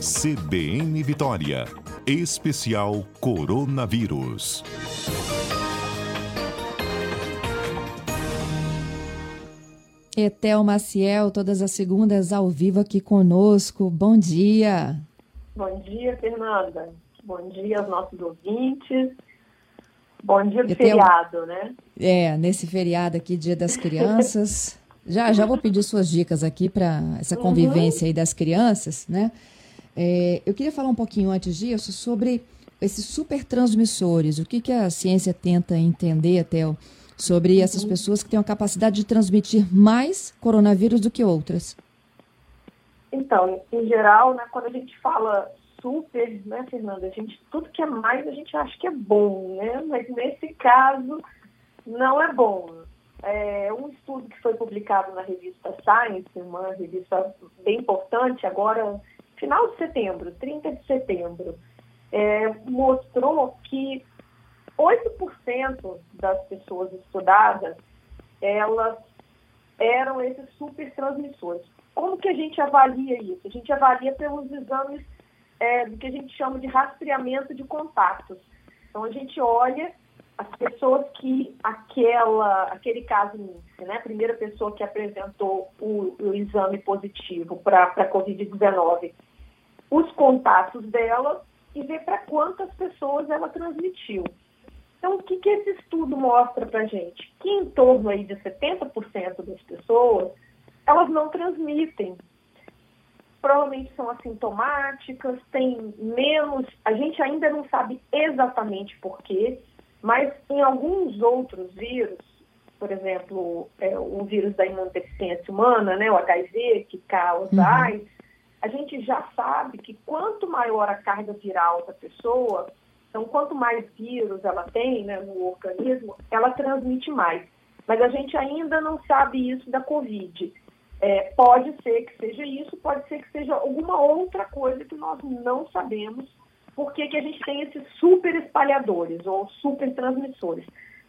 CBN Vitória. Especial Coronavírus. Etel Maciel, todas as segundas ao vivo aqui conosco. Bom dia. Bom dia, Fernanda. Bom dia aos nossos ouvintes. Bom dia do Etel... feriado, né? É, nesse feriado aqui, Dia das Crianças. já, já vou pedir suas dicas aqui para essa uhum. convivência uhum. aí das crianças, né? É, eu queria falar um pouquinho antes disso sobre esses super transmissores. O que, que a ciência tenta entender, Etel? sobre essas uhum. pessoas que têm a capacidade de transmitir mais coronavírus do que outras? Então, em geral, né, quando a gente fala super, né, Fernanda, a gente, tudo que é mais a gente acha que é bom, né? Mas nesse caso não é bom. É, um estudo que foi publicado na revista Science, uma revista bem importante, agora, final de setembro, 30 de setembro, é, mostrou que 8% das pessoas estudadas, elas eram esses super transmissores. Como que a gente avalia isso? A gente avalia pelos exames é, do que a gente chama de rastreamento de contatos. Então, a gente olha as pessoas que aquela, aquele caso índice, né? A primeira pessoa que apresentou o, o exame positivo para a Covid-19, os contatos dela e ver para quantas pessoas ela transmitiu. Então, o que, que esse estudo mostra para a gente? Que em torno aí de 70% das pessoas, elas não transmitem. Provavelmente são assintomáticas, têm menos. A gente ainda não sabe exatamente por quê, mas em alguns outros vírus, por exemplo, é, o vírus da imunodeficiência humana, né, o HIV, que causa uhum. AIDS, a gente já sabe que quanto maior a carga viral da pessoa, então, quanto mais vírus ela tem né, no organismo, ela transmite mais. Mas a gente ainda não sabe isso da Covid. É, pode ser que seja isso, pode ser que seja alguma outra coisa que nós não sabemos porque que a gente tem esses super espalhadores ou super transmissores.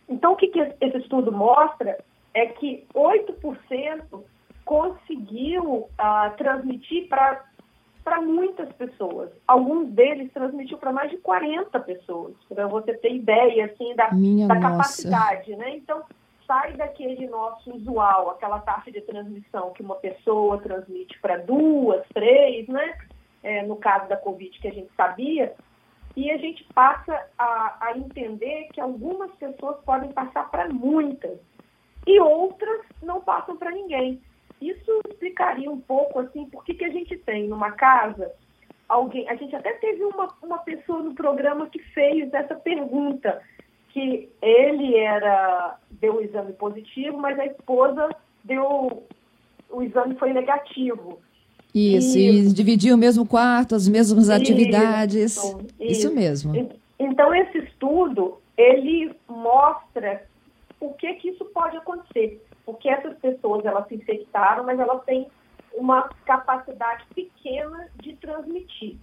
Então, o que, que esse estudo mostra é que 8% conseguiu uh, transmitir para para muitas pessoas. Alguns deles transmitiu para mais de 40 pessoas, para você ter ideia assim da, da capacidade, né? Então, sai daquele nosso usual, aquela taxa de transmissão que uma pessoa transmite para duas, três, né? É, no caso da Covid que a gente sabia, e a gente passa a, a entender que algumas pessoas podem passar para muitas e outras não passam para ninguém. Isso explicaria um pouco assim por que, que a gente tem numa casa alguém. A gente até teve uma, uma pessoa no programa que fez essa pergunta, que ele era deu o exame positivo, mas a esposa deu o exame foi negativo. Isso, e, e dividiu o mesmo quarto, as mesmas isso, atividades. Isso, isso mesmo. Então esse estudo ele mostra o que que isso pode acontecer porque essas pessoas elas se infectaram, mas elas têm uma capacidade pequena de transmitir.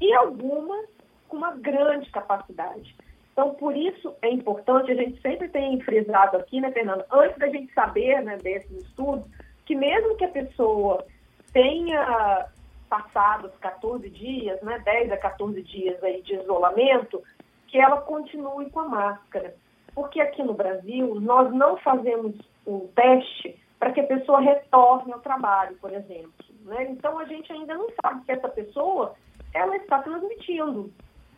E algumas com uma grande capacidade. Então, por isso é importante, a gente sempre tem frisado aqui, né, Fernanda, antes da gente saber né, desses estudos, que mesmo que a pessoa tenha passado os 14 dias, né, 10 a 14 dias aí de isolamento, que ela continue com a máscara. Porque aqui no Brasil, nós não fazemos um teste para que a pessoa retorne ao trabalho, por exemplo. Né? Então, a gente ainda não sabe se essa pessoa ela está transmitindo.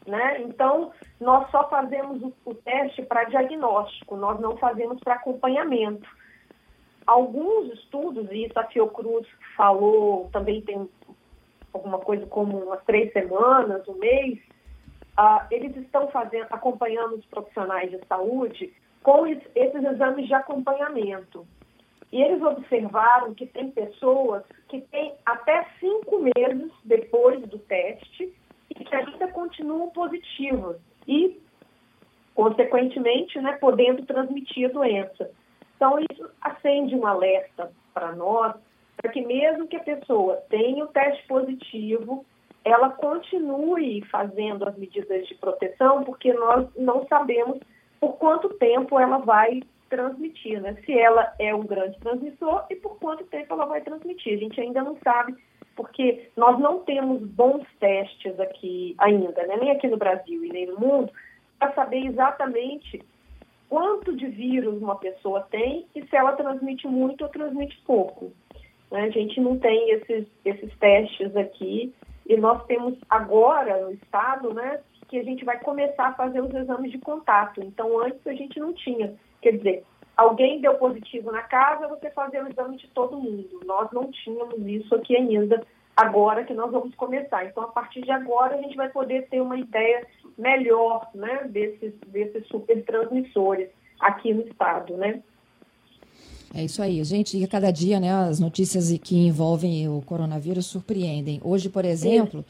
Né? Então, nós só fazemos o, o teste para diagnóstico, nós não fazemos para acompanhamento. Alguns estudos, e isso a Fiocruz falou, também tem alguma coisa como umas três semanas, um mês, uh, eles estão fazendo, acompanhando os profissionais de saúde com esses exames de acompanhamento. E eles observaram que tem pessoas que têm até cinco meses depois do teste e que ainda continuam positivas e, consequentemente, né, podendo transmitir a doença. Então, isso acende um alerta para nós, para que mesmo que a pessoa tenha o teste positivo, ela continue fazendo as medidas de proteção, porque nós não sabemos por quanto tempo ela vai transmitir, né? Se ela é um grande transmissor e por quanto tempo ela vai transmitir. A gente ainda não sabe porque nós não temos bons testes aqui ainda, né? nem aqui no Brasil e nem no mundo, para saber exatamente quanto de vírus uma pessoa tem e se ela transmite muito ou transmite pouco. Né? A gente não tem esses, esses testes aqui e nós temos agora no estado né, que a gente vai começar a fazer os exames de contato. Então, antes a gente não tinha. Quer dizer, alguém deu positivo na casa, você fazia o exame de todo mundo. Nós não tínhamos isso aqui ainda, agora que nós vamos começar. Então, a partir de agora, a gente vai poder ter uma ideia melhor né, desses, desses super transmissores aqui no estado, né? É isso aí, gente. Cada dia, né, as notícias que envolvem o coronavírus surpreendem. Hoje, por exemplo,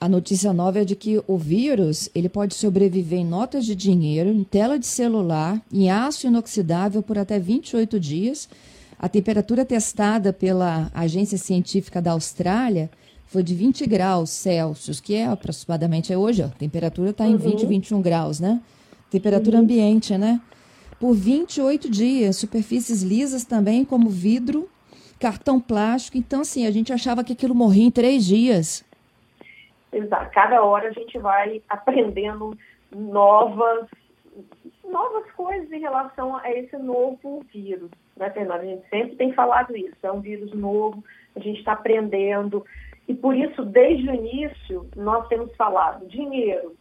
a notícia nova é de que o vírus ele pode sobreviver em notas de dinheiro, em tela de celular, em aço inoxidável por até 28 dias. A temperatura testada pela Agência Científica da Austrália foi de 20 graus Celsius, que é aproximadamente é hoje, ó, a temperatura está em uhum. 20, 21 graus, né? Temperatura uhum. ambiente, né? por 28 dias. Superfícies lisas também, como vidro, cartão plástico. Então, assim, a gente achava que aquilo morria em três dias. Exato. Cada hora a gente vai aprendendo novas, novas coisas em relação a esse novo vírus. Né, Fernanda? A gente sempre tem falado isso. É um vírus novo, a gente está aprendendo. E por isso, desde o início, nós temos falado dinheiro,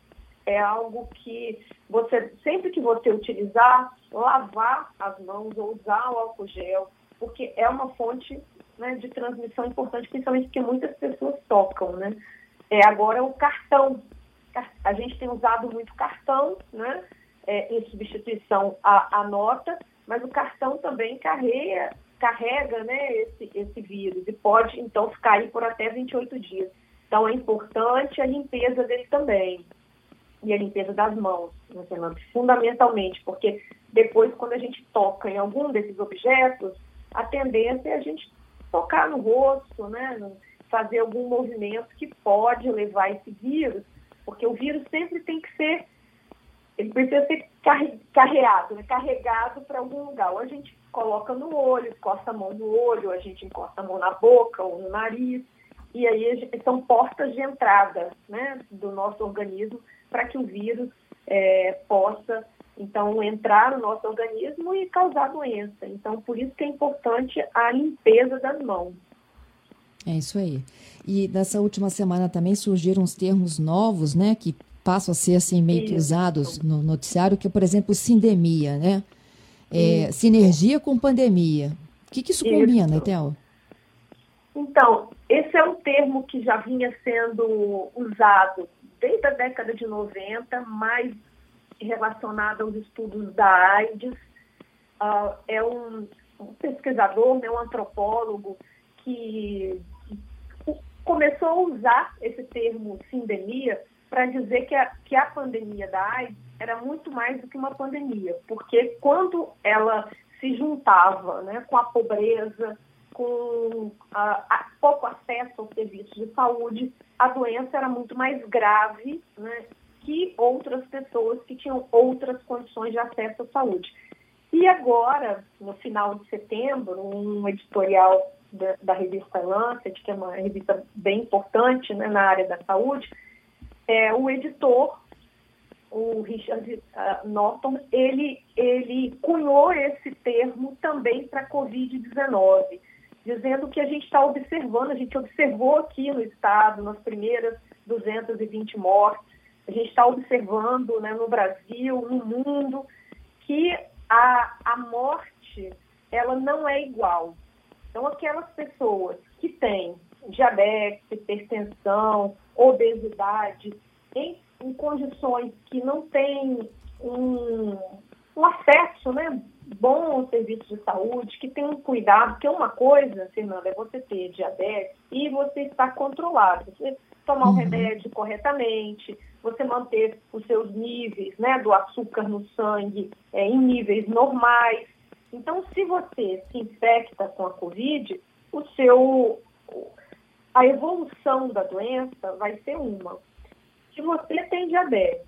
é algo que você, sempre que você utilizar, lavar as mãos ou usar o álcool gel, porque é uma fonte né, de transmissão importante, principalmente porque muitas pessoas tocam, né? É, agora o cartão. A gente tem usado muito cartão, né? É, em substituição à, à, nota, mas o cartão também carrega, carrega né, esse, esse vírus e pode, então, ficar aí por até 28 dias. Então, é importante a limpeza dele também e a limpeza das mãos, né, fundamentalmente, porque depois, quando a gente toca em algum desses objetos, a tendência é a gente tocar no rosto, né, fazer algum movimento que pode levar esse vírus, porque o vírus sempre tem que ser, ele precisa ser carregado, né, carregado para algum lugar. Ou a gente coloca no olho, encosta a mão no olho, a gente encosta a mão na boca ou no nariz, e aí são portas de entrada né, do nosso organismo para que o vírus é, possa, então, entrar no nosso organismo e causar doença. Então, por isso que é importante a limpeza das mãos. É isso aí. E nessa última semana também surgiram uns termos novos, né, que passam a ser assim meio que usados no noticiário, que é, por exemplo, sindemia, né? É, sinergia com pandemia. O que, que isso, isso. combina, Etel? Então, esse é um termo que já vinha sendo usado desde a década de 90, mais relacionado aos estudos da AIDS. Uh, é um, um pesquisador, né, um antropólogo, que começou a usar esse termo sindemia para dizer que a, que a pandemia da AIDS era muito mais do que uma pandemia, porque quando ela se juntava né, com a pobreza, com a, a pouco acesso aos serviços de saúde, a doença era muito mais grave né, que outras pessoas que tinham outras condições de acesso à saúde. E agora, no final de setembro, um editorial da, revista Lancet, que é uma revista bem importante né, na área da saúde, é, o editor, o Richard uh, Norton, ele, ele cunhou esse termo também para a Covid-19 dizendo que a gente está observando, a gente observou aqui no estado, nas primeiras 220 mortes, a gente está observando né, no Brasil, no mundo, que a, a morte ela não é igual. Então, aquelas pessoas que têm diabetes, hipertensão, obesidade, em, em condições que não têm um, um acesso né, bom serviço de saúde, que tem um cuidado, porque uma coisa, Fernanda, é você ter diabetes e você estar controlado. Você tomar o uhum. remédio corretamente, você manter os seus níveis né, do açúcar no sangue é, em níveis normais. Então, se você se infecta com a Covid, o seu, a evolução da doença vai ser uma. Se você tem diabetes,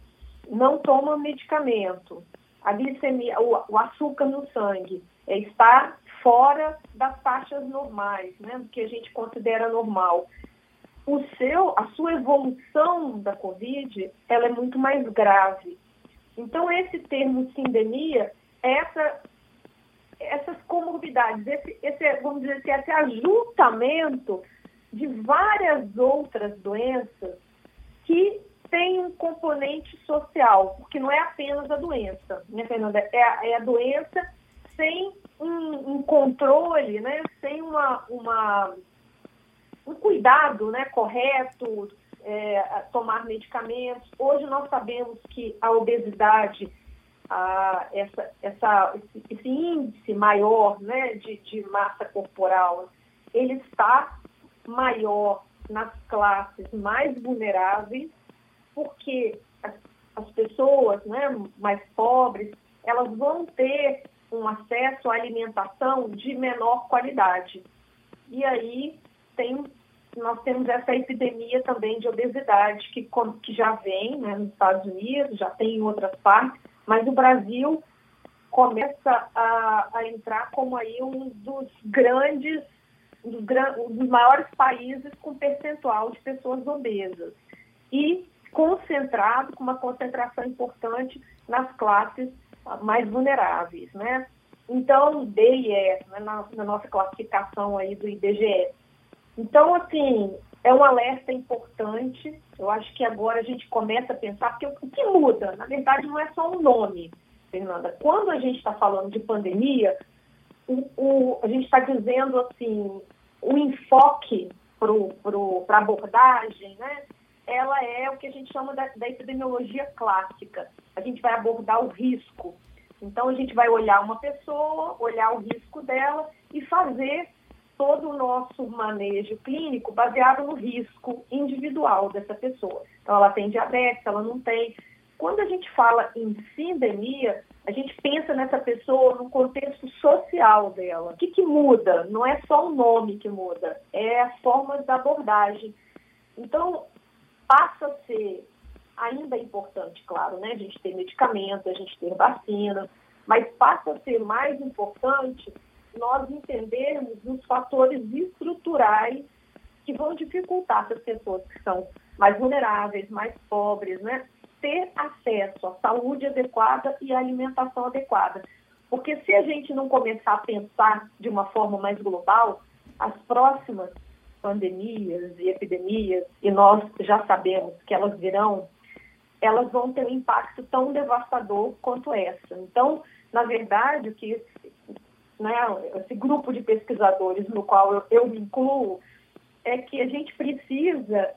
não toma medicamento, a glicemia, o, o açúcar no sangue é, está fora das taxas normais, né, do que a gente considera normal. O seu, a sua evolução da Covid, ela é muito mais grave. Então, esse termo sindemia, essa, essas comorbidades, esse, esse, vamos dizer assim, esse ajuntamento de várias outras doenças que tem um componente social, porque não é apenas a doença, né, Fernanda? É a, é a doença sem um, um, controle, né? sem uma, uma, um cuidado né? correto, é, tomar medicamentos. Hoje nós sabemos que a obesidade, essa, essa, esse, esse, índice maior né? de, de massa corporal, ele está maior nas classes mais vulneráveis, porque as, as pessoas né, mais pobres, elas vão ter um acesso à alimentação de menor qualidade. E aí tem, nós temos essa epidemia também de obesidade que, que já vem né, nos Estados Unidos, já tem em outras partes, mas o Brasil começa a, a entrar como aí um dos grandes, um dos, um dos maiores países com percentual de pessoas obesas. E concentrado, com uma concentração importante nas classes mais vulneráveis, né? Então, D e E, né, na, na, nossa classificação aí do IBGE. Então, assim, é um alerta importante. Eu acho que agora a gente começa a pensar, porque o que muda, na verdade, não é só um nome, Fernanda. Quando a gente está falando de pandemia, o, o, a gente está dizendo, assim, o enfoque para a abordagem, né? ela é o que a gente chama da, da epidemiologia clássica. A gente vai abordar o risco. Então, a gente vai olhar uma pessoa, olhar o risco dela e fazer todo o nosso manejo clínico baseado no risco individual dessa pessoa. Então, ela tem diabetes, ela não tem. Quando a gente fala em sindemia, a gente pensa nessa pessoa no contexto social dela. O que, que muda? Não é só o nome que muda, é a forma da abordagem. Então, passa a ser ainda importante, claro, né? A gente ter medicamento, a gente ter vacina, mas passa a ser mais importante nós entendermos os fatores estruturais que vão dificultar essas pessoas que são mais vulneráveis, mais pobres, né? Ter acesso à saúde adequada e à alimentação adequada. Porque se a gente não começar a pensar de uma forma mais global, as próximas pandemias e epidemias, e nós já sabemos que elas virão, elas vão ter um impacto tão devastador quanto essa. Então, na verdade, o que né, esse grupo de pesquisadores no qual eu, eu me incluo é que a gente precisa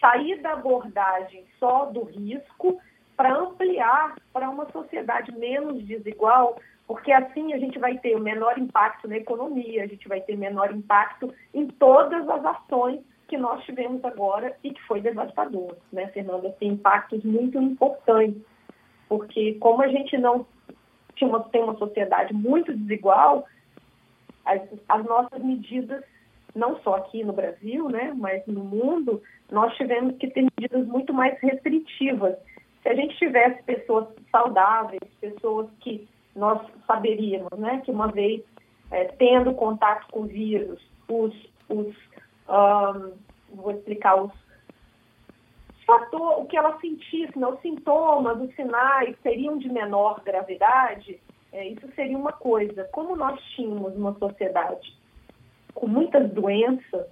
sair da abordagem só do risco para ampliar para uma sociedade menos desigual, porque assim a gente vai ter o menor impacto na economia, a gente vai ter menor impacto em todas as ações que nós tivemos agora e que foi devastador, né, Fernanda? Tem impactos muito importantes, porque como a gente não tinha uma, tem uma sociedade muito desigual, as, as nossas medidas, não só aqui no Brasil, né, mas no mundo, nós tivemos que ter medidas muito mais restritivas. Se a gente tivesse pessoas saudáveis, pessoas que nós saberíamos né, que uma vez é, tendo contato com o vírus, os, os um, vou explicar os fator, o que ela sentisse, né, os sintomas, os sinais seriam de menor gravidade, é, isso seria uma coisa. Como nós tínhamos uma sociedade com muitas doenças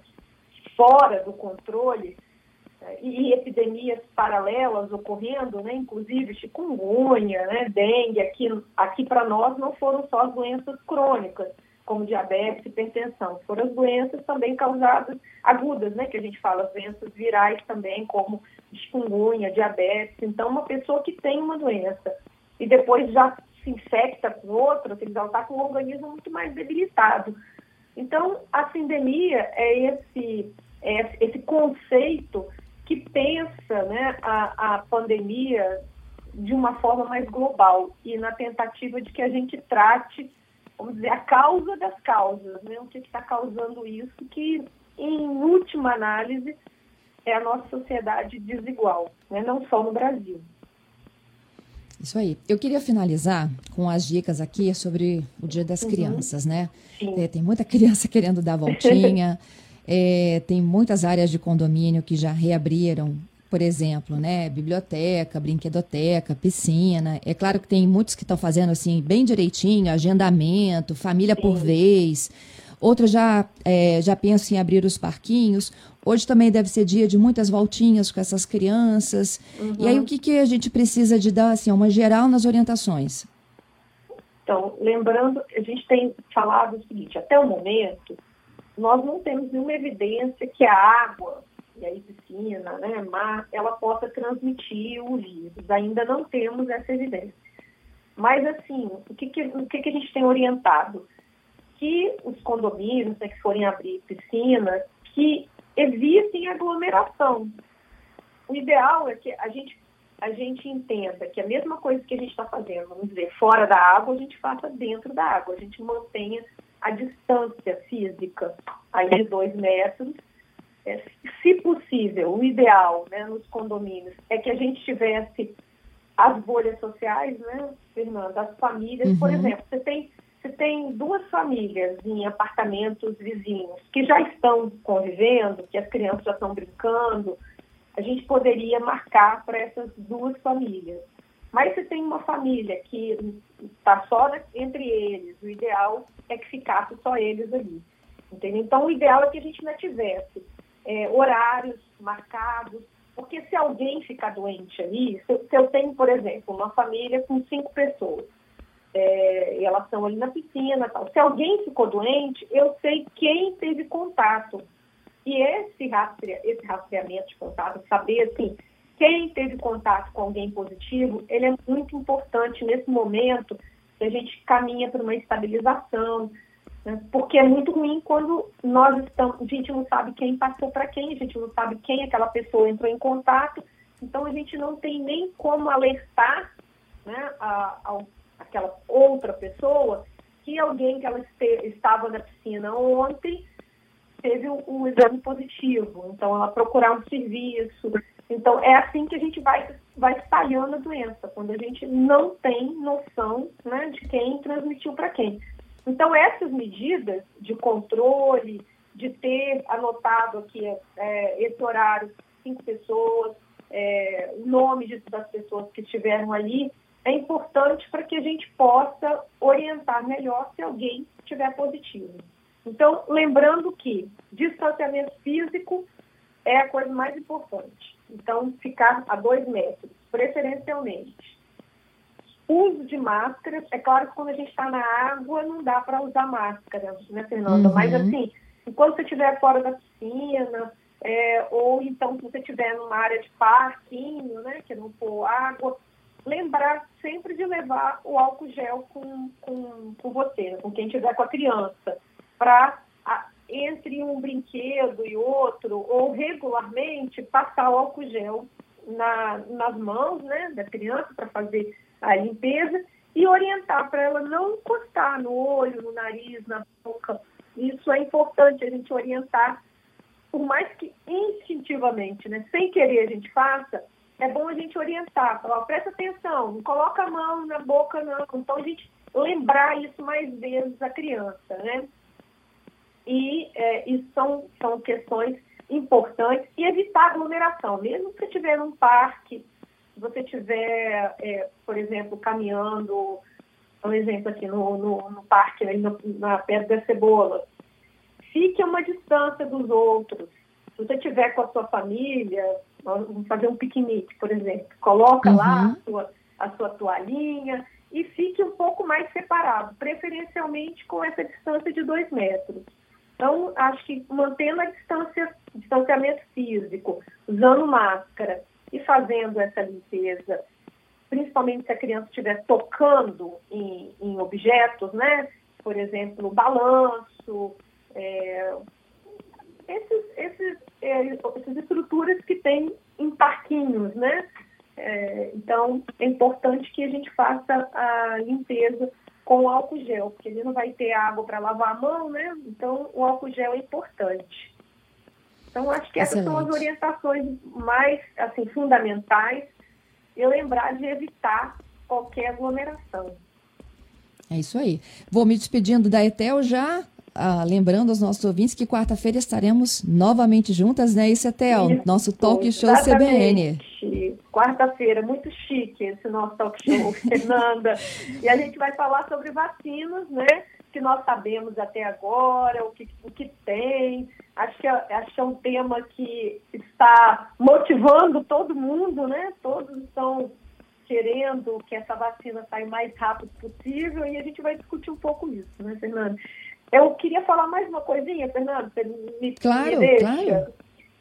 fora do controle, e epidemias paralelas ocorrendo, né, inclusive chikungunya, né, dengue, aqui, aqui para nós não foram só as doenças crônicas, como diabetes hipertensão, foram as doenças também causadas agudas, né, que a gente fala, as doenças virais também, como chikungunya, diabetes. Então, uma pessoa que tem uma doença e depois já se infecta com outra, ele já está com o organismo muito mais debilitado. Então, a sindemia é esse, é esse conceito que pensa né, a, a pandemia de uma forma mais global e na tentativa de que a gente trate, vamos dizer, a causa das causas, né? o que está causando isso, que em última análise é a nossa sociedade desigual, né? não só no Brasil. Isso aí. Eu queria finalizar com as dicas aqui sobre o Dia das uhum. Crianças, né? É, tem muita criança querendo dar voltinha, é, tem muitas áreas de condomínio que já reabriram, por exemplo, né? Biblioteca, brinquedoteca, piscina. É claro que tem muitos que estão fazendo assim, bem direitinho, agendamento, família Sim. por vez. Outros já, é, já pensam em abrir os parquinhos. Hoje também deve ser dia de muitas voltinhas com essas crianças. Uhum. E aí, o que, que a gente precisa de dar, assim, uma geral nas orientações? Então, lembrando, a gente tem falado o seguinte, até o momento, nós não temos nenhuma evidência que a água, e aí piscina, né, mar, ela possa transmitir o vírus. Ainda não temos essa evidência. Mas, assim, o que, que, o que, que a gente tem orientado? Que os condomínios né, que forem abrir piscina, que evitem aglomeração. O ideal é que a gente, a gente entenda que a mesma coisa que a gente está fazendo, vamos dizer, fora da água, a gente faça dentro da água. A gente mantenha a distância física aí de dois metros. É, se possível, o ideal né, nos condomínios é que a gente tivesse as bolhas sociais, né, Fernanda, as famílias, uhum. por exemplo, você tem se tem duas famílias em apartamentos vizinhos que já estão convivendo, que as crianças já estão brincando, a gente poderia marcar para essas duas famílias. Mas se tem uma família que está só entre eles, o ideal é que ficasse só eles ali. Entendeu? Então, o ideal é que a gente não tivesse é, horários marcados, porque se alguém ficar doente ali, se, se eu tenho, por exemplo, uma família com cinco pessoas, é, e elas estão ali na piscina. Tal. Se alguém ficou doente, eu sei quem teve contato. E esse, rastrea, esse rastreamento de contato, saber assim, quem teve contato com alguém positivo, ele é muito importante nesse momento que a gente caminha para uma estabilização, né? porque é muito ruim quando nós estamos, a gente não sabe quem passou para quem, a gente não sabe quem aquela pessoa entrou em contato, então a gente não tem nem como alertar né, a, ao aquela outra pessoa, que alguém que ela este, estava na piscina ontem teve o, o, exame positivo. Então, ela procurar um serviço. Então, é assim que a gente vai, vai espalhando a doença, quando a gente não tem noção né, de quem transmitiu para quem. Então, essas medidas de controle, de ter anotado aqui é, esse horário, cinco pessoas, é, o nome das pessoas que estiveram ali, é importante para que a gente possa orientar melhor se alguém estiver positivo. Então, lembrando que distanciamento físico é a coisa mais importante. Então, ficar a dois metros, preferencialmente. Uso de máscaras, é claro que quando a gente está na água não dá para usar máscara, né, Fernanda? Uhum. Mas assim, enquanto você estiver fora da piscina, é, ou então se você estiver numa área de parquinho, né, que não for água, lembrar sempre de levar o álcool gel com, com, com você, com quem estiver com a criança, para entre um brinquedo e outro, ou regularmente passar o álcool gel na, nas mãos né, da criança para fazer a limpeza e orientar para ela não encostar no olho, no nariz, na boca. Isso é importante a gente orientar, por mais que instintivamente, né, sem querer a gente faça, é bom a gente orientar, falar, presta atenção, não coloca a mão na boca, não. Então, a gente lembrar isso mais vezes à criança, né? E é, são, são questões importantes. E evitar aglomeração, mesmo que estiver num parque, se você estiver, é, por exemplo, caminhando, um exemplo aqui no, no, no parque, né, na, perto da cebola, fique a uma distância dos outros. Se você estiver com a sua família, vamos fazer um piquenique, por exemplo. Coloca uhum. lá a sua, a sua toalhinha e fique um pouco mais separado, preferencialmente com essa distância de dois metros. Então, acho que mantendo a distância, distanciamento físico, usando máscara e fazendo essa limpeza, principalmente se a criança estiver tocando em, em objetos, né? Por exemplo, balanço, é, esses, esses, é, essas estruturas que tem em parquinhos, né? É, então, é importante que a gente faça a limpeza com álcool gel, porque ele não vai ter água para lavar a mão, né? Então, o álcool gel é importante. Então, acho que essas Excelente. são as orientações mais, assim, fundamentais. E lembrar de evitar qualquer aglomeração. É isso aí. Vou me despedindo da Etel já, ah, lembrando aos nossos ouvintes que quarta-feira estaremos novamente juntas, né? Isso, Etel, isso, nosso talk show exatamente. CBN. Quarta-feira, muito chique esse nosso talk show, Fernanda. e a gente vai falar sobre vacinas, né? Que nós sabemos até agora, o que, o que tem. Acho que, é, acho que é um tema que está motivando todo mundo, né? Todos estão querendo que essa vacina saia o mais rápido possível e a gente vai discutir um pouco isso, né, Fernando? Eu queria falar mais uma coisinha, Fernando, você me, claro, me. Claro.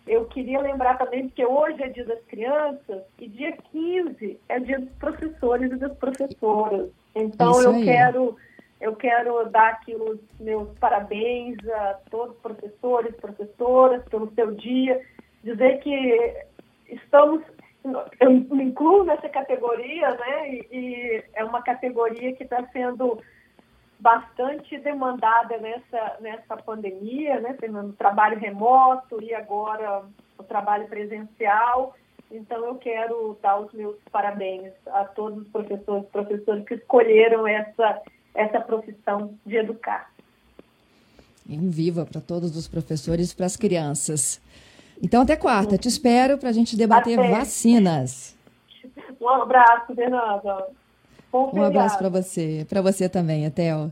Eu queria lembrar também que hoje é dia das crianças e dia 15 é dia dos professores e das professoras. Então isso eu aí. quero eu quero dar aqui os meus parabéns a todos os professores, professoras pelo seu dia, dizer que estamos eu me incluo nessa categoria, né? E, e é uma categoria que está sendo bastante demandada nessa, nessa pandemia, né, Fernando? Trabalho remoto e agora o trabalho presencial. Então, eu quero dar os meus parabéns a todos os professores e professores que escolheram essa, essa profissão de educar. E um viva para todos os professores e para as crianças. Então, até quarta. Te espero para a gente debater até. vacinas. Um abraço, Fernanda. Um abraço para você. Para você também, Etel.